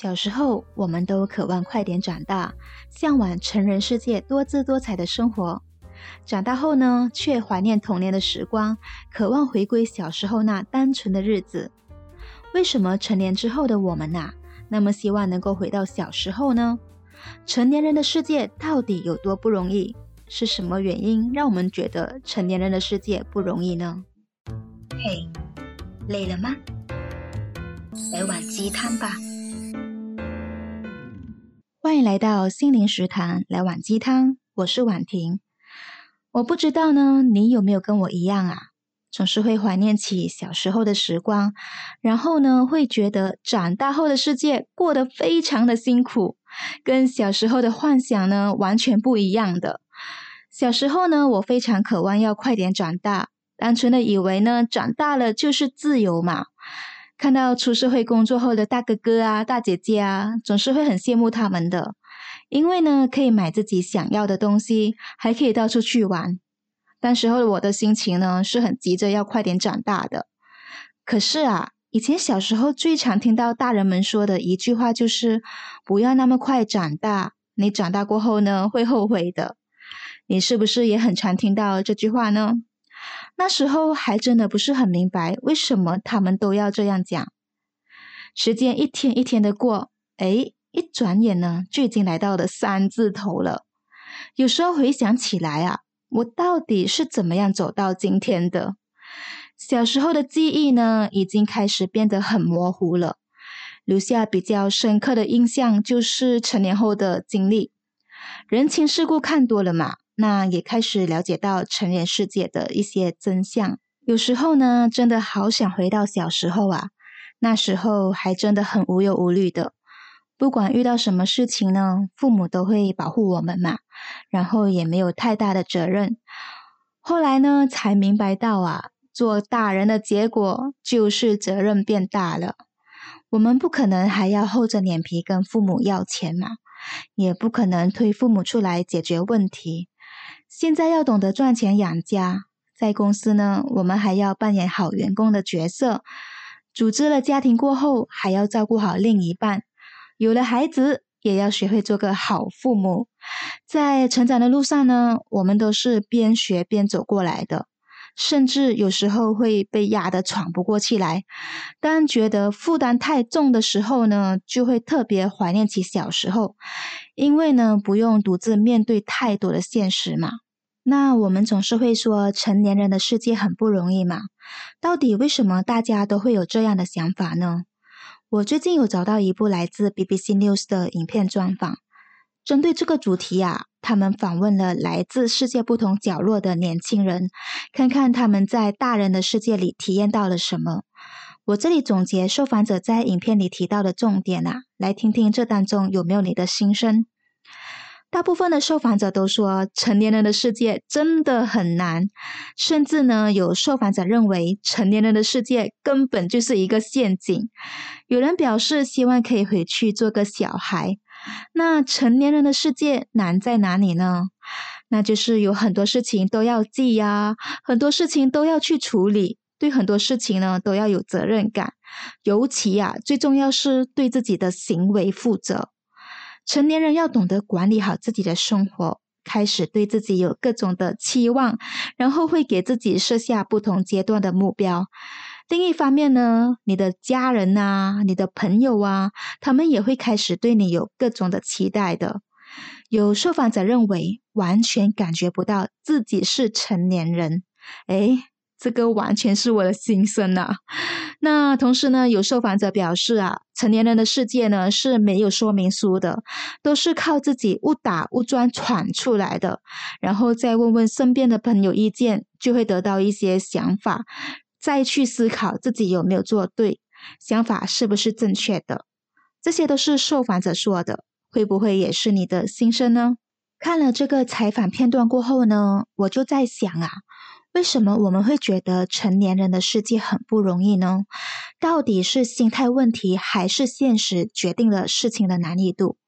小时候，我们都渴望快点长大，向往成人世界多姿多彩的生活。长大后呢，却怀念童年的时光，渴望回归小时候那单纯的日子。为什么成年之后的我们呐，那么希望能够回到小时候呢？成年人的世界到底有多不容易？是什么原因让我们觉得成年人的世界不容易呢？嘿，累了吗？来碗鸡汤吧。欢迎来到心灵食堂，来碗鸡汤。我是婉婷。我不知道呢，你有没有跟我一样啊？总是会怀念起小时候的时光，然后呢，会觉得长大后的世界过得非常的辛苦，跟小时候的幻想呢，完全不一样的。小时候呢，我非常渴望要快点长大，单纯的以为呢，长大了就是自由嘛。看到出社会工作后的大哥哥啊、大姐姐啊，总是会很羡慕他们的，因为呢，可以买自己想要的东西，还可以到处去玩。当时候我的心情呢，是很急着要快点长大的。可是啊，以前小时候最常听到大人们说的一句话就是：不要那么快长大，你长大过后呢，会后悔的。你是不是也很常听到这句话呢？那时候还真的不是很明白，为什么他们都要这样讲。时间一天一天的过，诶，一转眼呢，就已经来到了三字头了。有时候回想起来啊，我到底是怎么样走到今天的？小时候的记忆呢，已经开始变得很模糊了。留下比较深刻的印象就是成年后的经历，人情世故看多了嘛。那也开始了解到成人世界的一些真相。有时候呢，真的好想回到小时候啊，那时候还真的很无忧无虑的，不管遇到什么事情呢，父母都会保护我们嘛，然后也没有太大的责任。后来呢，才明白到啊，做大人的结果就是责任变大了。我们不可能还要厚着脸皮跟父母要钱嘛，也不可能推父母出来解决问题。现在要懂得赚钱养家，在公司呢，我们还要扮演好员工的角色；组织了家庭过后，还要照顾好另一半；有了孩子，也要学会做个好父母。在成长的路上呢，我们都是边学边走过来的，甚至有时候会被压得喘不过气来。当觉得负担太重的时候呢，就会特别怀念起小时候。因为呢，不用独自面对太多的现实嘛。那我们总是会说，成年人的世界很不容易嘛。到底为什么大家都会有这样的想法呢？我最近有找到一部来自 BBC News 的影片专访，针对这个主题啊，他们访问了来自世界不同角落的年轻人，看看他们在大人的世界里体验到了什么。我这里总结受访者在影片里提到的重点啊，来听听这当中有没有你的心声。大部分的受访者都说，成年人的世界真的很难，甚至呢，有受访者认为成年人的世界根本就是一个陷阱。有人表示希望可以回去做个小孩。那成年人的世界难在哪里呢？那就是有很多事情都要记呀，很多事情都要去处理。对很多事情呢，都要有责任感，尤其啊，最重要是对自己的行为负责。成年人要懂得管理好自己的生活，开始对自己有各种的期望，然后会给自己设下不同阶段的目标。另一方面呢，你的家人啊，你的朋友啊，他们也会开始对你有各种的期待的。有受访者认为，完全感觉不到自己是成年人，诶这个完全是我的心声呐、啊。那同时呢，有受访者表示啊，成年人的世界呢是没有说明书的，都是靠自己误打误撞闯出来的，然后再问问身边的朋友意见，就会得到一些想法，再去思考自己有没有做对，想法是不是正确的。这些都是受访者说的，会不会也是你的心声呢？看了这个采访片段过后呢，我就在想啊。为什么我们会觉得成年人的世界很不容易呢？到底是心态问题，还是现实决定了事情的难易度？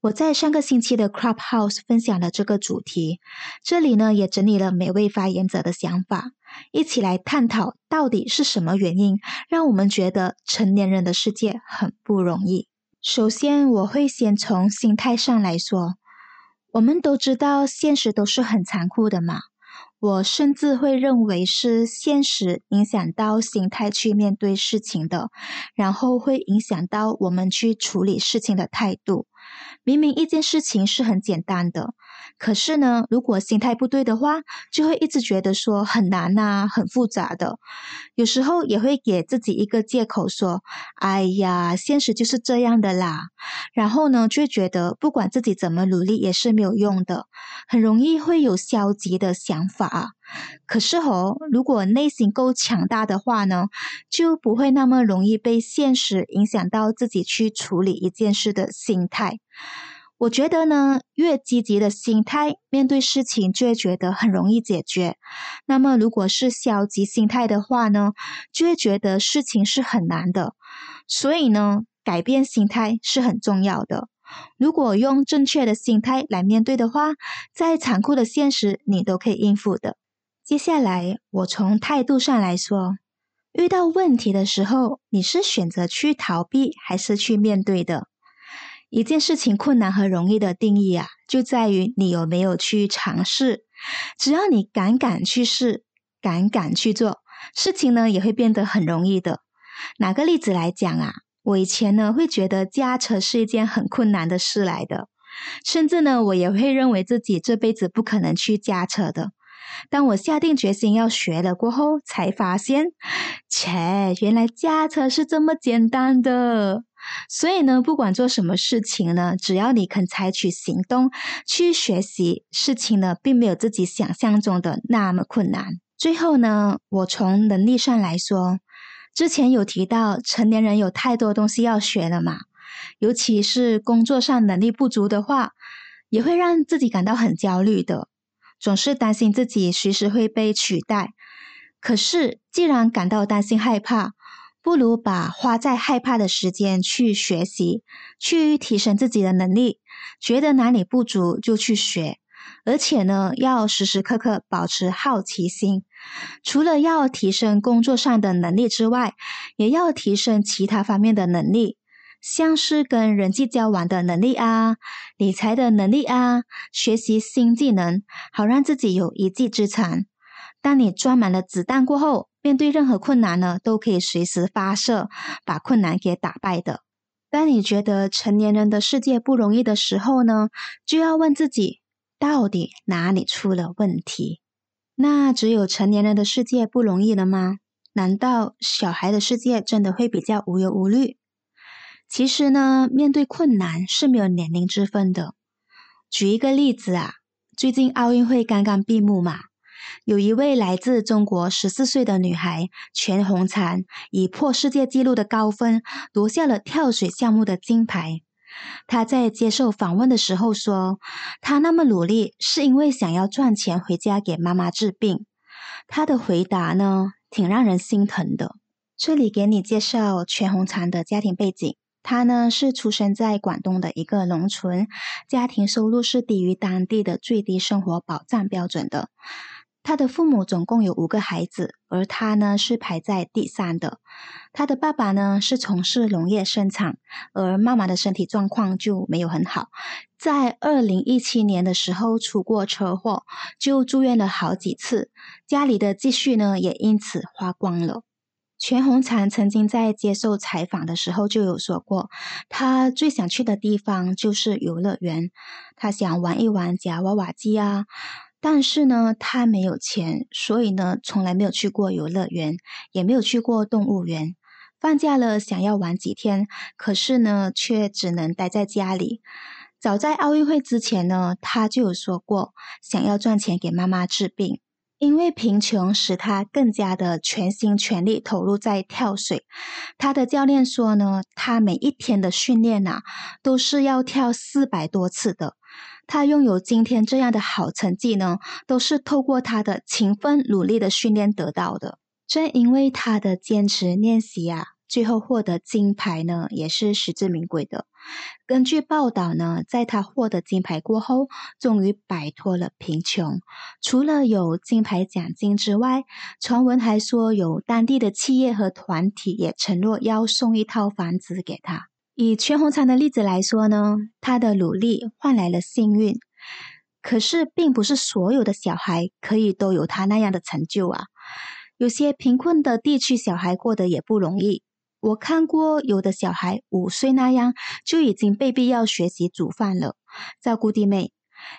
我在上个星期的 Clubhouse 分享了这个主题，这里呢也整理了每位发言者的想法，一起来探讨到底是什么原因让我们觉得成年人的世界很不容易。首先，我会先从心态上来说，我们都知道现实都是很残酷的嘛。我甚至会认为是现实影响到心态去面对事情的，然后会影响到我们去处理事情的态度。明明一件事情是很简单的，可是呢，如果心态不对的话，就会一直觉得说很难呐，很复杂的。有时候也会给自己一个借口说：“哎呀，现实就是这样的啦。”然后呢，就觉得不管自己怎么努力也是没有用的，很容易会有消极的想法。可是哦，如果内心够强大的话呢，就不会那么容易被现实影响到自己去处理一件事的心态。我觉得呢，越积极的心态面对事情，就会觉得很容易解决。那么，如果是消极心态的话呢，就会觉得事情是很难的。所以呢，改变心态是很重要的。如果用正确的心态来面对的话，再残酷的现实，你都可以应付的。接下来，我从态度上来说，遇到问题的时候，你是选择去逃避还是去面对的？一件事情困难和容易的定义啊，就在于你有没有去尝试。只要你敢敢去试，敢敢去做，事情呢也会变得很容易的。拿个例子来讲啊，我以前呢会觉得驾车是一件很困难的事来的，甚至呢我也会认为自己这辈子不可能去驾车的。当我下定决心要学了过后，才发现，切，原来驾车是这么简单的。所以呢，不管做什么事情呢，只要你肯采取行动去学习，事情呢，并没有自己想象中的那么困难。最后呢，我从能力上来说，之前有提到成年人有太多东西要学了嘛，尤其是工作上能力不足的话，也会让自己感到很焦虑的。总是担心自己随时会被取代，可是既然感到担心害怕，不如把花在害怕的时间去学习，去提升自己的能力。觉得哪里不足就去学，而且呢，要时时刻刻保持好奇心。除了要提升工作上的能力之外，也要提升其他方面的能力。像是跟人际交往的能力啊，理财的能力啊，学习新技能，好让自己有一技之长。当你装满了子弹过后，面对任何困难呢，都可以随时发射，把困难给打败的。当你觉得成年人的世界不容易的时候呢，就要问自己，到底哪里出了问题？那只有成年人的世界不容易了吗？难道小孩的世界真的会比较无忧无虑？其实呢，面对困难是没有年龄之分的。举一个例子啊，最近奥运会刚刚闭幕嘛，有一位来自中国十四岁的女孩全红婵，以破世界纪录的高分夺下了跳水项目的金牌。她在接受访问的时候说，她那么努力是因为想要赚钱回家给妈妈治病。她的回答呢，挺让人心疼的。这里给你介绍全红婵的家庭背景。他呢是出生在广东的一个农村，家庭收入是低于当地的最低生活保障标准的。他的父母总共有五个孩子，而他呢是排在第三的。他的爸爸呢是从事农业生产，而妈妈的身体状况就没有很好，在二零一七年的时候出过车祸，就住院了好几次，家里的积蓄呢也因此花光了。全红婵曾经在接受采访的时候就有说过，她最想去的地方就是游乐园，她想玩一玩夹娃娃机啊。但是呢，他没有钱，所以呢，从来没有去过游乐园，也没有去过动物园。放假了想要玩几天，可是呢，却只能待在家里。早在奥运会之前呢，他就有说过，想要赚钱给妈妈治病。因为贫穷使他更加的全心全力投入在跳水。他的教练说呢，他每一天的训练呐，都是要跳四百多次的。他拥有今天这样的好成绩呢，都是透过他的勤奋努力的训练得到的。正因为他的坚持练习啊。最后获得金牌呢，也是实至名归的。根据报道呢，在他获得金牌过后，终于摆脱了贫穷。除了有金牌奖金之外，传闻还说有当地的企业和团体也承诺要送一套房子给他。以全红婵的例子来说呢，她的努力换来了幸运。可是，并不是所有的小孩可以都有她那样的成就啊。有些贫困的地区小孩过得也不容易。我看过有的小孩五岁那样就已经被逼要学习煮饭了，照顾弟妹。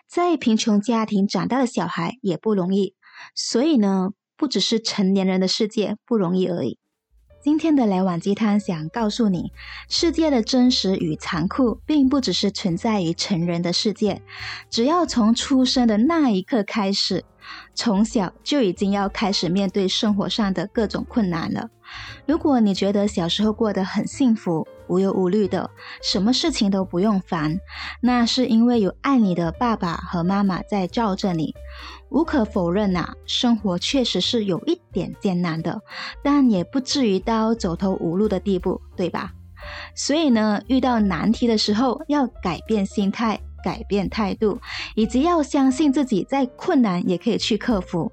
在贫穷家庭长大的小孩也不容易。所以呢，不只是成年人的世界不容易而已。今天的来碗鸡汤想告诉你，世界的真实与残酷，并不只是存在于成人的世界。只要从出生的那一刻开始，从小就已经要开始面对生活上的各种困难了。如果你觉得小时候过得很幸福，无忧无虑的，什么事情都不用烦，那是因为有爱你的爸爸和妈妈在罩着你。无可否认呐、生活确实是有一点艰难的，但也不至于到走投无路的地步，对吧？所以呢，遇到难题的时候，要改变心态。改变态度，以及要相信自己，再困难也可以去克服。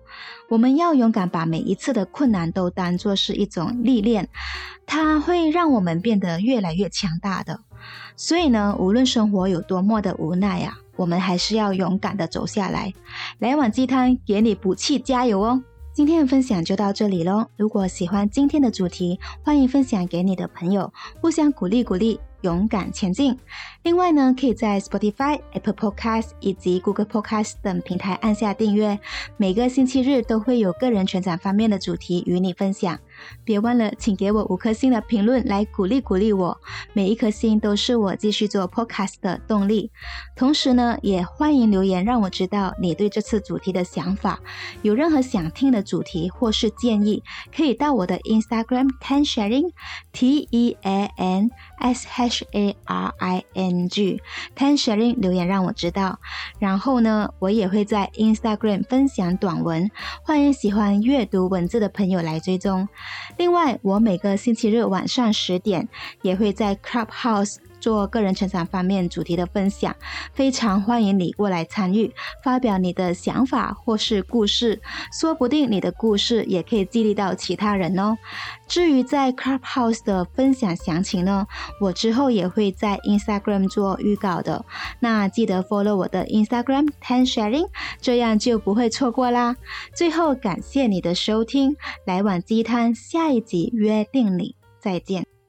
我们要勇敢把每一次的困难都当作是一种历练，它会让我们变得越来越强大的。所以呢，无论生活有多么的无奈呀、啊，我们还是要勇敢的走下来。来碗鸡汤，给你补气，加油哦！今天的分享就到这里喽。如果喜欢今天的主题，欢迎分享给你的朋友，互相鼓励鼓励。勇敢前进。另外呢，可以在 Spotify、Apple Podcast 以及 Google Podcast 等平台按下订阅。每个星期日都会有个人成长方面的主题与你分享。别忘了，请给我五颗星的评论来鼓励鼓励我。每一颗星都是我继续做 Podcast 的动力。同时呢，也欢迎留言让我知道你对这次主题的想法。有任何想听的主题或是建议，可以到我的 Instagram Tan Sharing T E A N S H A R I N G Tan Sharing 留言让我知道。然后呢，我也会在 Instagram 分享短文，欢迎喜欢阅读文字的朋友来追踪。另外，我每个星期日晚上十点也会在 Clubhouse 做个人成长方面主题的分享，非常欢迎你过来参与，发表你的想法或是故事，说不定你的故事也可以激励到其他人哦。至于在 Clubhouse 的分享详情呢，我之后也会在 Instagram 做预告的，那记得 follow 我的 Instagram Ten Sharing，这样就不会错过啦。最后感谢你的收听，来碗鸡汤，下一集约定你，再见。